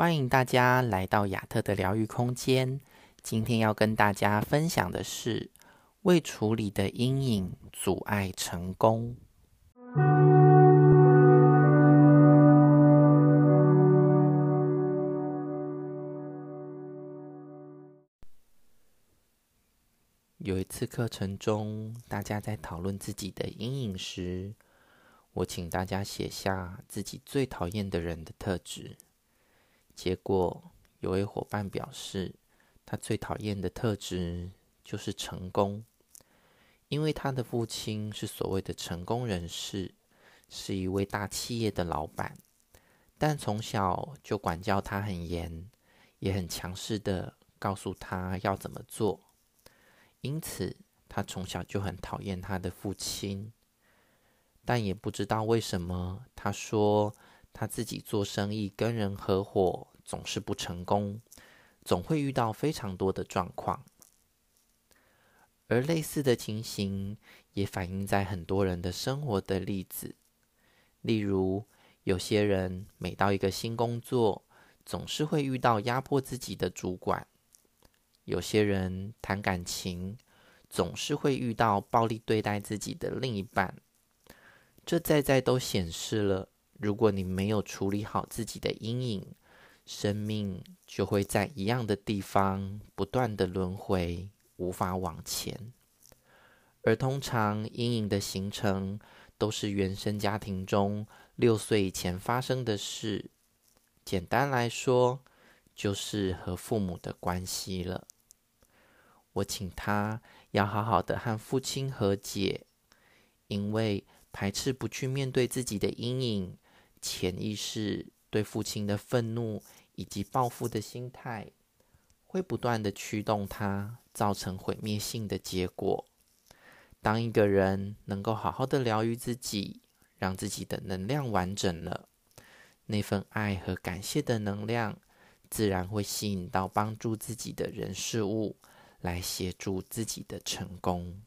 欢迎大家来到亚特的疗愈空间。今天要跟大家分享的是未处理的阴影阻碍成功。有一次课程中，大家在讨论自己的阴影时，我请大家写下自己最讨厌的人的特质。结果，有位伙伴表示，他最讨厌的特质就是成功，因为他的父亲是所谓的成功人士，是一位大企业的老板，但从小就管教他很严，也很强势的告诉他要怎么做。因此，他从小就很讨厌他的父亲，但也不知道为什么。他说他自己做生意跟人合伙总是不成功，总会遇到非常多的状况。而类似的情形也反映在很多人的生活的例子，例如有些人每到一个新工作，总是会遇到压迫自己的主管。有些人谈感情，总是会遇到暴力对待自己的另一半。这在在都显示了，如果你没有处理好自己的阴影，生命就会在一样的地方不断的轮回，无法往前。而通常阴影的形成，都是原生家庭中六岁以前发生的事。简单来说，就是和父母的关系了。我请他要好好的和父亲和解，因为排斥不去面对自己的阴影，潜意识对父亲的愤怒以及报复的心态，会不断的驱动他，造成毁灭性的结果。当一个人能够好好的疗愈自己，让自己的能量完整了，那份爱和感谢的能量，自然会吸引到帮助自己的人事物。来协助自己的成功。